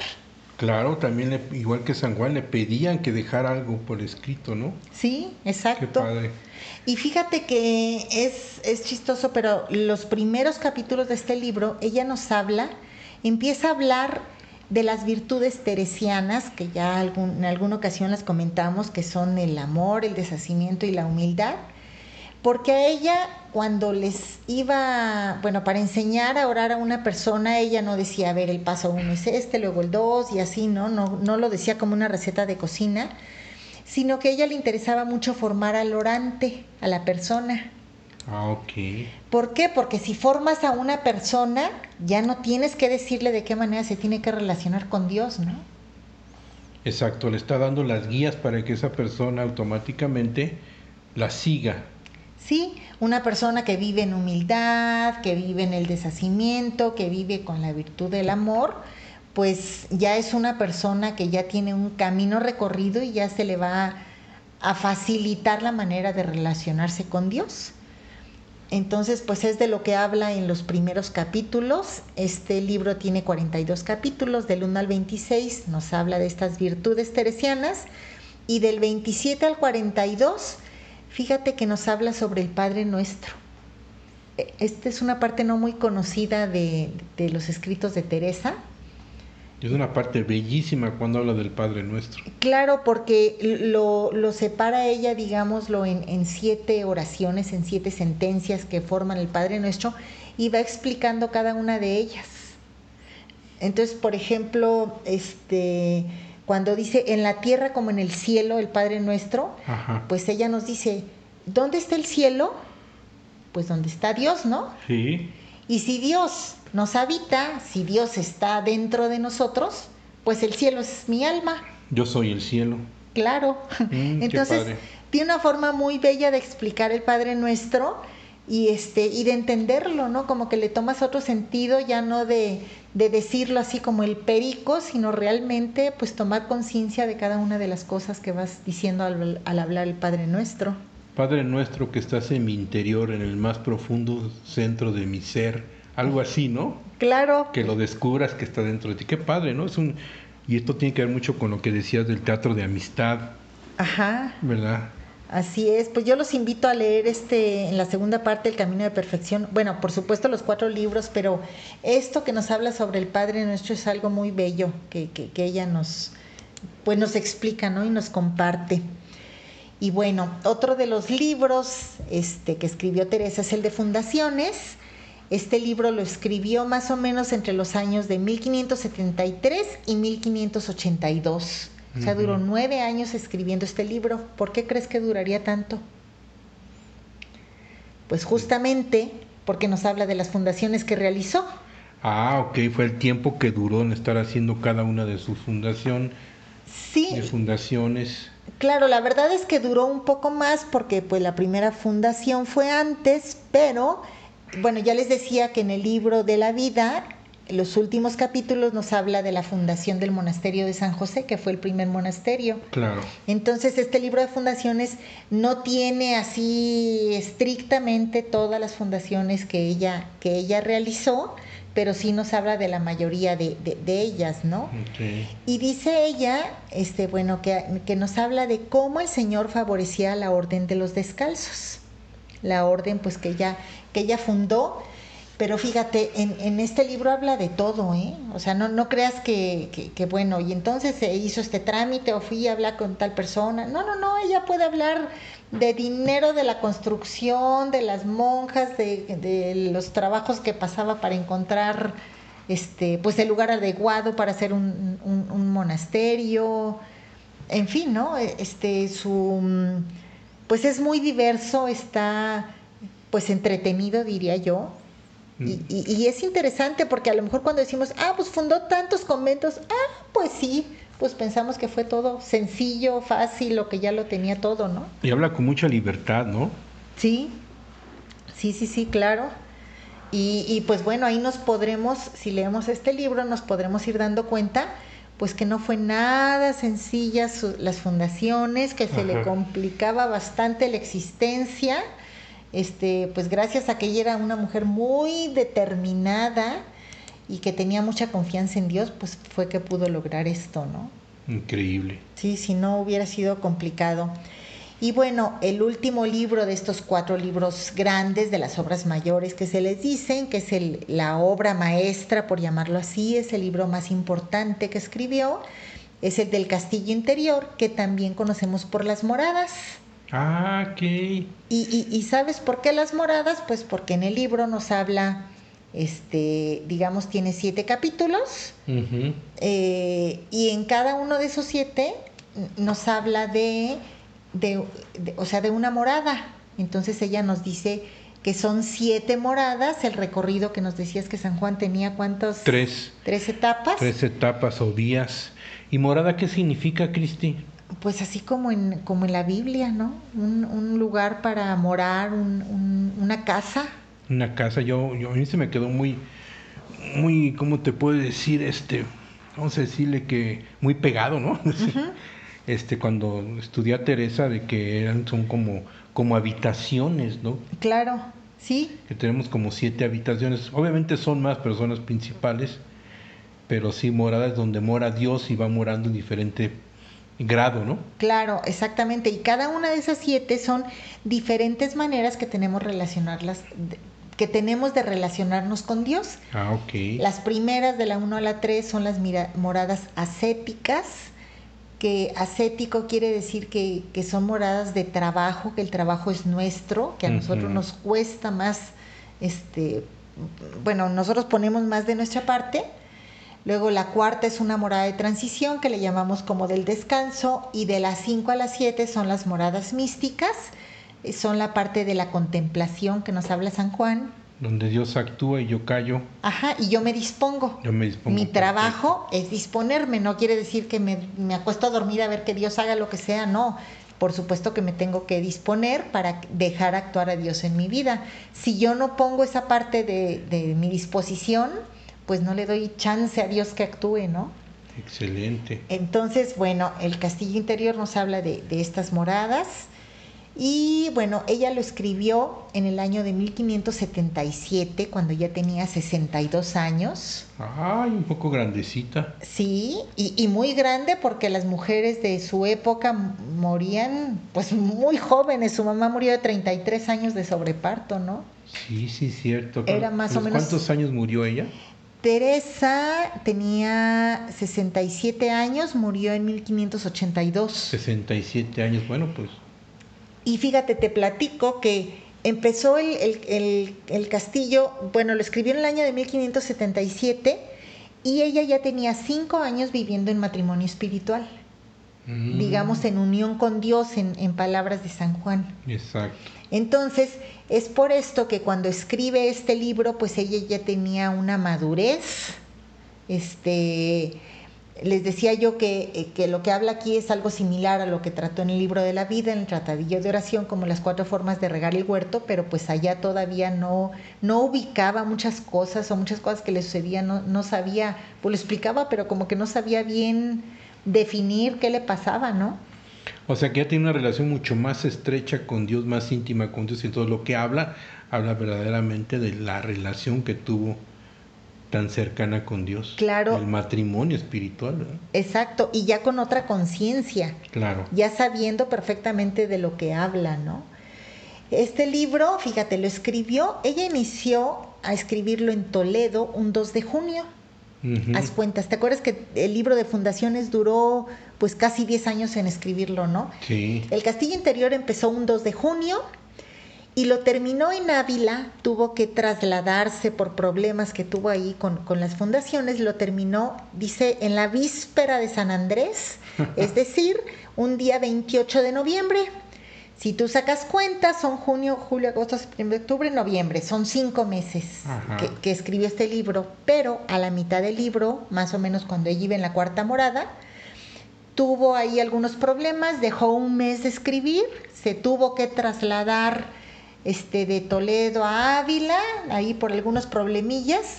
Claro, también le- igual que San Juan le pedían que dejara algo por escrito, ¿no? Sí, exacto. Qué padre. Y fíjate que es, es chistoso, pero los primeros capítulos de este libro, ella nos habla, empieza a hablar de las virtudes teresianas, que ya algún- en alguna ocasión las comentamos, que son el amor, el deshacimiento y la humildad, porque a ella cuando les iba, bueno, para enseñar a orar a una persona, ella no decía, a ver, el paso uno es este, luego el dos y así, ¿no? No, no lo decía como una receta de cocina, sino que a ella le interesaba mucho formar al orante, a la persona. Ah, ok. ¿Por qué? Porque si formas a una persona, ya no tienes que decirle de qué manera se tiene que relacionar con Dios, ¿no? Exacto, le está dando las guías para que esa persona automáticamente la siga. ¿sí? Una persona que vive en humildad, que vive en el deshacimiento, que vive con la virtud del amor, pues ya es una persona que ya tiene un camino recorrido y ya se le va a facilitar la manera de relacionarse con Dios. Entonces, pues es de lo que habla en los primeros capítulos. Este libro tiene 42 capítulos, del 1 al 26 nos habla de estas virtudes teresianas y del 27 al 42, fíjate que nos habla sobre el Padre Nuestro. E- Esta es una parte no muy conocida de, de los escritos de Teresa. Es una parte bellísima cuando habla del Padre Nuestro. Claro, porque lo, lo separa ella, digámoslo, en, en siete oraciones, en siete sentencias que forman el Padre Nuestro y va explicando cada una de ellas. Entonces, por ejemplo, este, cuando dice en la tierra como en el cielo el Padre Nuestro, Ajá. pues ella nos dice, ¿dónde está el cielo? Pues donde está Dios, ¿no? Sí. Y si Dios nos habita, si Dios está dentro de nosotros, pues el cielo es mi alma. Yo soy el cielo. Claro. Mm, Entonces, tiene una forma muy bella de explicar el Padre Nuestro y este y de entenderlo, ¿no? Como que le tomas otro sentido, ya no de, de decirlo así como el perico, sino realmente pues tomar conciencia de cada una de las cosas que vas diciendo al, al hablar el Padre Nuestro. Padre nuestro que estás en mi interior, en el más profundo centro de mi ser. Algo así, ¿no? Claro. Que lo descubras que está dentro de ti. Qué padre, ¿no? Es un... Y esto tiene que ver mucho con lo que decías del teatro de amistad, Ajá. ¿verdad? Así es, pues yo los invito a leer este en la segunda parte El Camino de Perfección. Bueno, por supuesto los cuatro libros, pero esto que nos habla sobre el Padre Nuestro es algo muy bello que, que, que ella nos, pues nos explica, ¿no? Y nos comparte. Y bueno, otro de los libros este, que escribió Teresa es el de Fundaciones. Este libro lo escribió más o menos entre los años de 1573 y 1582. O sea, duró nueve años escribiendo este libro. ¿Por qué crees que duraría tanto? Pues justamente porque nos habla de las fundaciones que realizó. Ah, ok, fue el tiempo que duró en estar haciendo cada una de sus fundación, Sí, de fundaciones. Claro, la verdad es que duró un poco más porque pues la primera fundación fue antes, pero bueno, ya les decía que en el libro de la vida, los últimos capítulos nos habla de la fundación del monasterio de San José, que fue el primer monasterio. Claro. Entonces, este libro de fundaciones no tiene así estrictamente todas las fundaciones que ella, que ella realizó, pero sí nos habla de la mayoría de, de- de ellas, ¿no? Ok. Y dice ella, este, bueno, que, que nos habla de cómo el Señor favorecía la orden de los descalzos. La orden, pues, que ella, que ella fundó. Pero fíjate, en, en este libro habla de todo, ¿eh? O sea, no, no creas que, que, bueno, y entonces se hizo este trámite o fui a hablar con tal persona. No, no, no, ella puede hablar de dinero, de la construcción, de las monjas, de, de los trabajos que pasaba para encontrar este, pues el lugar adecuado para hacer un, un- un monasterio, en fin, ¿no? Este, su, pues es muy diverso, está, pues entretenido, diría yo, y, y- y es interesante porque a lo mejor cuando decimos, ah, pues fundó tantos conventos, ah, pues sí, pues pensamos que fue todo sencillo, fácil, o que ya lo tenía todo, ¿no? Y habla con mucha libertad, ¿no? Sí, sí, sí, sí, claro. Y, y, pues bueno, ahí nos podremos, si leemos este libro, nos podremos ir dando cuenta, pues que no fue nada sencilla su- las fundaciones, que se le complicaba bastante la existencia, este, pues gracias a que ella era una mujer muy determinada y que tenía mucha confianza en Dios, pues fue que pudo lograr esto, ¿no? Increíble. Sí, si no hubiera sido complicado. Y bueno, el último libro de estos cuatro libros grandes de las obras mayores que se les dicen, que es el- la obra maestra, por llamarlo así, es el libro más importante que escribió, es el del Castillo Interior, que también conocemos por las moradas. Ah, ok. Y, y- y ¿sabes por qué las moradas? Pues porque en el libro nos habla, este, digamos, tiene siete capítulos. Eh, y en cada uno de esos siete nos habla de, de- de- o sea, de una morada. Entonces ella nos dice que son siete moradas, el recorrido que nos decías que San Juan tenía cuántos Tres. tres etapas. Tres etapas o días. ¿Y morada qué significa, Cristi? pues así como en, como en la Biblia, ¿no? Un, un lugar para morar, un- un- una casa. Una casa, yo, yo a mí se me quedó muy, muy, ¿cómo te puedo decir? Este, vamos a decirle que muy pegado, ¿no? Este, cuando estudié a Teresa de que eran, son como, como habitaciones, ¿no? Claro, sí, Que tenemos como siete habitaciones. Obviamente son más personas principales, pero sí moradas donde mora Dios y va morando en diferente grado, ¿no? claro, exactamente. Y cada una de esas siete son diferentes maneras que tenemos relacionarlas, de- que tenemos de relacionarnos con Dios. Ah, ok. Las primeras de la 1 a la 3 son las mira- moradas ascéticas, que ascético quiere decir que, que son moradas de trabajo, que el trabajo es nuestro, que a nosotros nos cuesta más, este, bueno, nosotros ponemos más de nuestra parte. Luego la cuarta es una morada de transición que le llamamos como del descanso y de las 5 a las 7 son las moradas místicas, eh, son la parte de la contemplación que nos habla San Juan. Donde Dios actúa y yo callo, Ajá, y yo me dispongo. yo me dispongo. Mi trabajo es disponerme, no quiere decir que me, me acuesto a dormir a ver que Dios haga lo que sea, no. Por supuesto que me tengo que disponer para dejar actuar a Dios en mi vida. Si yo no pongo esa parte de, de mi disposición, pues no le doy chance a Dios que actúe, ¿no? Excelente. Entonces, bueno, el castillo interior nos habla de, de estas moradas. Y bueno, ella lo escribió en el año de 1577, cuando ya tenía 62 años. Ay, un poco grandecita. Sí, y, y muy grande porque las mujeres de su época morían pues muy jóvenes. Su mamá murió de 33 años de sobreparto, ¿no? Sí, sí, cierto. Era más ¿A o menos- ¿Cuántos años murió ella? Teresa tenía 67 años, murió en 1582. 67 años. Bueno, pues Y fíjate, te platico que empezó el, el- el- el castillo, bueno, lo escribió en el año de 1577 y ella ya tenía cinco años viviendo en matrimonio espiritual, mm, digamos en unión con Dios, en, en palabras de San Juan. Exacto. Entonces, es por esto que cuando escribe este libro, pues ella ya tenía una madurez. Este, les decía yo que, eh, que lo que habla aquí es algo similar a lo que trató en el libro de la vida, en el tratadillo de oración, como las cuatro formas de regar el huerto, pero pues allá todavía no, no ubicaba muchas cosas o muchas cosas que le sucedían, no, no sabía, pues lo explicaba, pero como que no sabía bien definir qué le pasaba, ¿no? O sea que ella tiene una relación mucho más estrecha con Dios, más íntima con Dios y todo lo que habla, habla verdaderamente de la relación que tuvo tan cercana con Dios. Claro. El matrimonio espiritual, ¿verdad? Exacto, y ya con otra conciencia. Claro. ya sabiendo perfectamente de lo que habla, ¿no? Este libro, fíjate, lo escribió, ella inició a escribirlo en Toledo un 2 de junio. Haz cuentas, ¿te acuerdas que el libro de fundaciones duró pues casi 10 años en escribirlo, ¿no? Sí. El Castillo Interior empezó un 2 de junio y lo terminó en Ávila, tuvo que trasladarse por problemas que tuvo ahí con, con las fundaciones, lo terminó, dice, en la víspera de San Andrés, es decir, un día 28 de noviembre. Si tú sacas cuentas, son junio, julio, agosto, septiembre, octubre, noviembre, son cinco meses que, que escribió este libro, pero a la mitad del libro, más o menos cuando ella iba en la cuarta morada, tuvo ahí algunos problemas, dejó un mes de escribir, se tuvo que trasladar este, de Toledo a Ávila, ahí por algunos problemillas.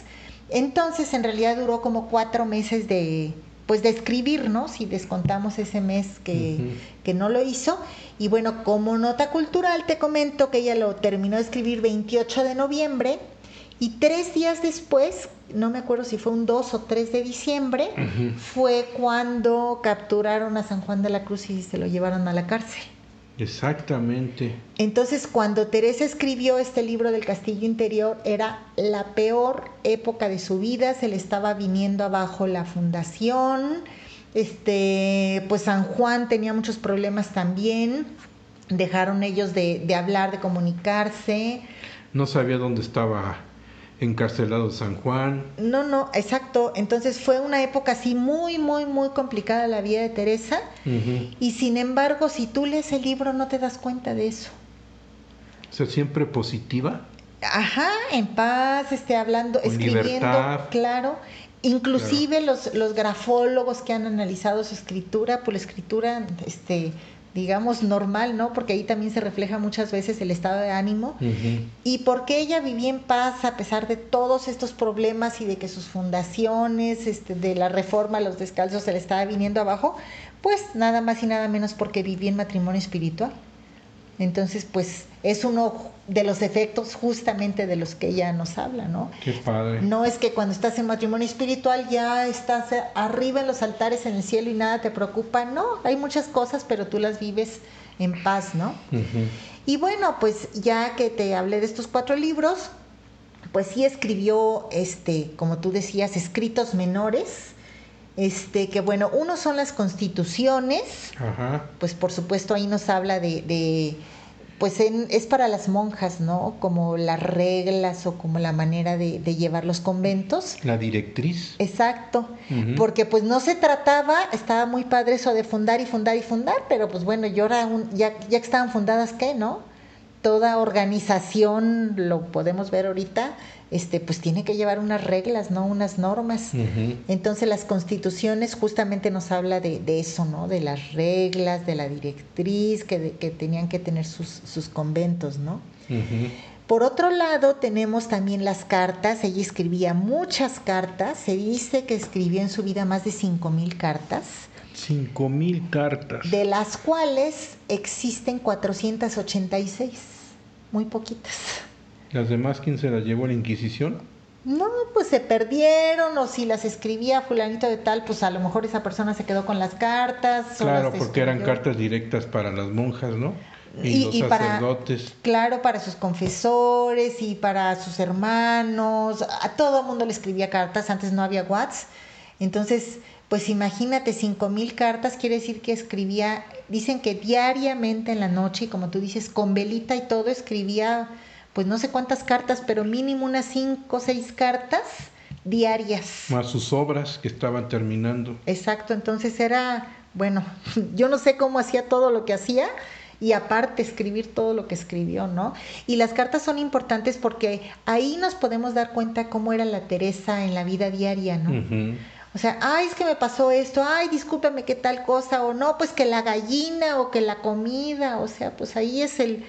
Entonces, en realidad duró como cuatro meses de, pues, de escribir, ¿no? Si descontamos ese mes que, que no lo hizo. Y bueno, como nota cultural, te comento que ella lo terminó de escribir 28 de noviembre y tres días después, no me acuerdo si fue un 2 o 3 de diciembre, fue cuando capturaron a San Juan de la Cruz y se lo llevaron a la cárcel. Exactamente. Entonces, cuando Teresa escribió este libro del Castillo Interior, era la peor época de su vida, se le estaba viniendo abajo la fundación, este, pues San Juan tenía muchos problemas también, dejaron ellos de, de hablar, de comunicarse. No sabía dónde estaba encarcelado San Juan. No, no, exacto. Entonces fue una época así muy, muy, muy complicada la vida de Teresa. Y sin embargo, si tú lees el libro no te das cuenta de eso. O sea, siempre positiva. Ajá, en paz, esté hablando, Con escribiendo, libertad. claro. Inclusive los, los grafólogos que han analizado su escritura, pues la escritura, este, digamos, normal, ¿no? Porque ahí también se refleja muchas veces el estado de ánimo. Y porque ella vivía en paz a pesar de todos estos problemas y de que sus fundaciones, este, de la reforma a los descalzos se le estaba viniendo abajo, pues nada más y nada menos porque vivía en matrimonio espiritual. Entonces, pues es uno de los efectos justamente de los que ella nos habla, ¿no? Qué padre. No es que cuando estás en matrimonio espiritual ya estás arriba en los altares en el cielo y nada te preocupa, no, hay muchas cosas, pero tú las vives en paz, ¿no? Y bueno, pues ya que te hablé de estos cuatro libros, pues sí escribió, este, como tú decías, escritos menores, este, que bueno, uno son las constituciones, pues por supuesto ahí nos habla de, de, pues en- es para las monjas, ¿no? Como las reglas o como la manera de, de llevar los conventos. La directriz. Exacto, porque pues no se trataba, estaba muy padre eso de fundar y fundar y fundar, pero pues bueno, y ahora un- ya, ya que estaban fundadas, ¿qué, no? Toda organización, lo podemos ver ahorita, este, pues tiene que llevar unas reglas, ¿no? Unas normas. Entonces las constituciones justamente nos habla de, de eso, ¿no? De las reglas, de la directriz, que, de- que tenían que tener sus, sus conventos, ¿no? Por otro lado, tenemos también las cartas. Ella escribía muchas cartas. Se dice que escribió en su vida más de 5.000 cartas, Cinco mil cartas. de las cuales existen 486. Muy poquitas. ¿Las demás quién se las llevó a la Inquisición? No, pues se perdieron o si las escribía fulanito de tal, pues a lo mejor esa persona se quedó con las cartas. Claro, las porque eran cartas directas para las monjas, ¿no? Y, Y- los y para- sacerdotes. Claro, para sus confesores y para sus hermanos, a todo mundo le escribía cartas, antes no había WhatsApp. Entonces, pues imagínate, cinco mil cartas quiere decir que escribía, dicen que diariamente en la noche, y como tú dices, con velita y todo, escribía, pues no sé cuántas cartas, pero mínimo unas cinco o seis cartas diarias. Más sus obras que estaban terminando. Exacto, entonces era, bueno, yo no sé cómo hacía todo lo que hacía y aparte escribir todo lo que escribió, ¿no? Y las cartas son importantes porque ahí nos podemos dar cuenta cómo era la Teresa en la vida diaria, ¿no? O sea, ay, es que me pasó esto, ay, discúlpame qué tal cosa, o no, pues que la gallina o que la comida, o sea, pues ahí es el...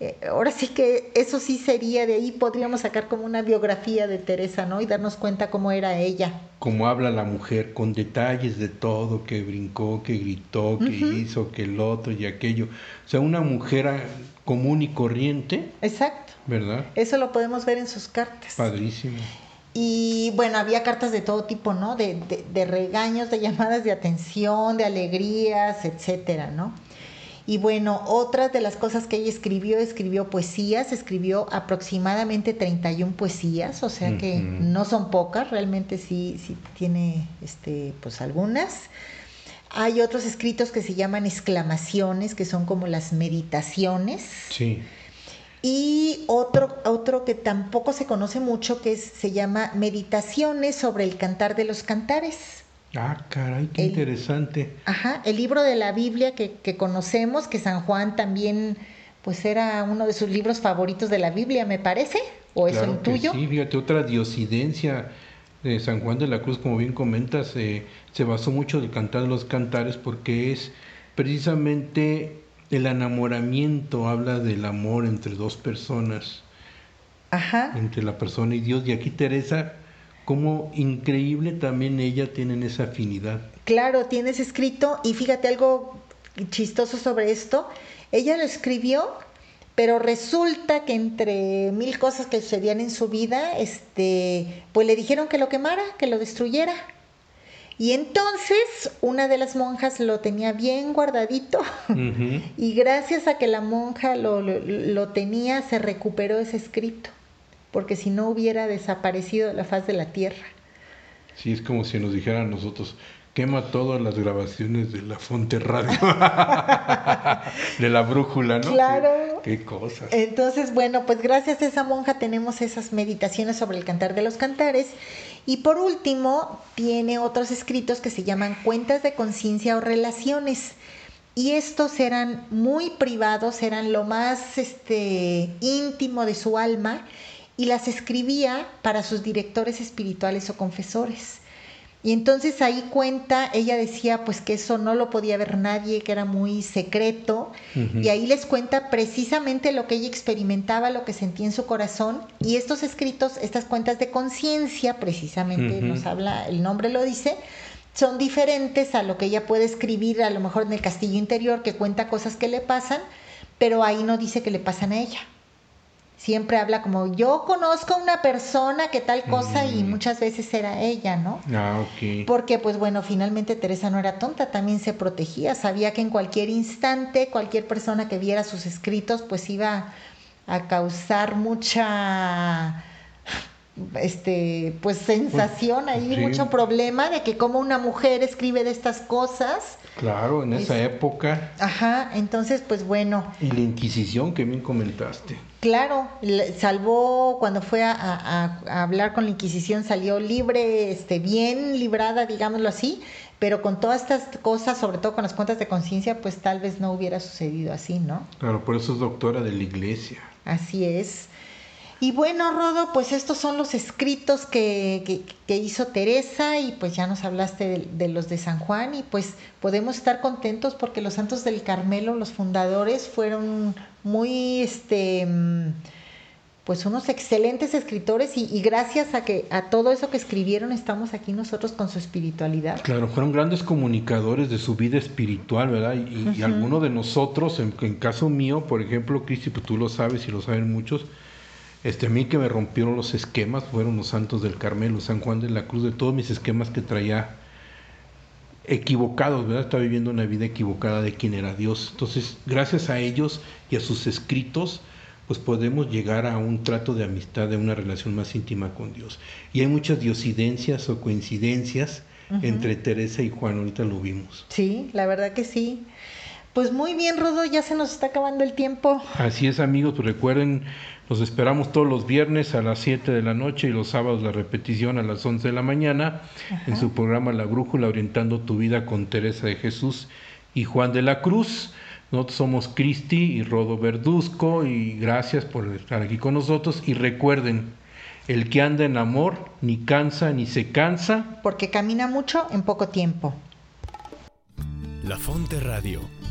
eh, ahora sí que eso sí sería, de ahí podríamos sacar como una biografía de Teresa, ¿no? Y darnos cuenta cómo era ella. Como habla la mujer, con detalles de todo, que brincó, que gritó, que hizo, que el otro y aquello. O sea, una mujer común y corriente, Exacto. ¿verdad? Eso lo podemos ver en sus cartas. Padrísimo. Y bueno, había cartas de todo tipo, ¿no? De, de- de regaños, de llamadas de atención, de alegrías, etcétera, ¿no? Y bueno, otras de las cosas que ella escribió, escribió poesías, escribió aproximadamente 31 poesías, o sea que no son pocas, realmente sí, sí tiene este, pues algunas. Hay otros escritos que se llaman exclamaciones, que son como las meditaciones. Sí. Y otro, otro que tampoco se conoce mucho, que es- se llama Meditaciones sobre el cantar de los cantares. Ah, caray, qué El- interesante. Ajá, el libro de la Biblia que, que conocemos, que San Juan también, pues era uno de sus libros favoritos de la Biblia, me parece, o Claro que intuyo. Sí, fíjate, otra diosidencia de San Juan de la Cruz, como bien comentas, eh, se basó mucho del cantar de los cantares porque es precisamente el enamoramiento, habla del amor entre dos personas, Ajá, entre la persona y Dios. Y aquí Teresa, como increíble también ella tienen esa afinidad. claro, tienes escrito, y fíjate algo chistoso sobre esto, ella lo escribió, pero resulta que entre mil cosas que sucedían en su vida, este, pues le dijeron que lo quemara, que lo destruyera. Y entonces una de las monjas lo tenía bien guardadito y gracias a que la monja lo, lo- lo tenía se recuperó ese escrito, porque si no hubiera desaparecido de la faz de la tierra. Sí, es como si nos dijeran a nosotros, quema todas las grabaciones de la Fonte Radio, de la brújula, ¿no? Claro. Qué, qué cosas. Entonces, bueno, pues gracias a esa monja tenemos esas meditaciones sobre el cantar de los cantares. Y por último, tiene otros escritos que se llaman cuentas de conciencia o relaciones. Y estos eran muy privados, eran lo más este, íntimo de su alma y las escribía para sus directores espirituales o confesores. Y entonces ahí cuenta, ella decía pues que eso no lo podía ver nadie, que era muy secreto, y ahí les cuenta precisamente lo que ella experimentaba, lo que sentía en su corazón, y estos escritos, estas cuentas de conciencia, precisamente nos habla, el nombre lo dice, son diferentes a lo que ella puede escribir a lo mejor en el castillo interior, que cuenta cosas que le pasan, pero ahí no dice que le pasan a ella. Siempre habla como yo conozco a una persona que tal cosa y Mm. muchas veces era ella, ¿no? Ah, ok. Porque pues bueno, finalmente Teresa no era tonta, también se protegía, sabía que en cualquier instante, cualquier persona que viera sus escritos pues iba a causar mucha este pues sensación ahí, sí. mucho problema de que como una mujer escribe de estas cosas. Claro, en esa Es- época. Ajá, entonces pues bueno, Y la Inquisición que bien comentaste. Claro, salvó cuando fue a, a- a hablar con la Inquisición, salió libre, este, bien librada, digámoslo así, pero con todas estas cosas, sobre todo con las cuentas de conciencia, pues tal vez no hubiera sucedido así, ¿no? Claro, por eso es doctora de la iglesia. Así es. Y bueno, Rodo, pues estos son los escritos que, que- que hizo Teresa y pues ya nos hablaste de, de los de San Juan y pues podemos estar contentos porque los santos del Carmelo, los fundadores, fueron muy, este, mm, pues unos excelentes escritores y, y gracias a que a todo eso que escribieron estamos aquí nosotros con su espiritualidad. Claro, fueron grandes comunicadores de su vida espiritual, ¿verdad? Y, y alguno de nosotros, en, en caso mío, por ejemplo, Cristi, pues tú lo sabes y lo saben muchos, este, a mí que me rompieron los esquemas fueron los santos del Carmelo, San Juan de la Cruz, de todos mis esquemas que traía equivocados, ¿verdad? Estaba viviendo una vida equivocada de quién era Dios. Entonces, gracias a ellos y a sus escritos, pues podemos llegar a un trato de amistad, de una relación más íntima con Dios. Y hay muchas diosidencias o coincidencias entre Teresa y Juan, ahorita lo vimos. Sí, la verdad que sí. Pues muy bien, Rodo, ya se nos está acabando el tiempo. Así es, amigos, pues recuerden, los esperamos todos los viernes a las 7 de la noche y los sábados la repetición a las 11 de la mañana en su programa La Brújula, orientando tu vida con Teresa de Jesús y Juan de la Cruz. Nosotros somos Cristi y Rodo Verduzco y gracias por estar aquí con nosotros. Y recuerden, el que anda en amor ni cansa ni se cansa. porque camina mucho en poco tiempo. La Fonte Radio,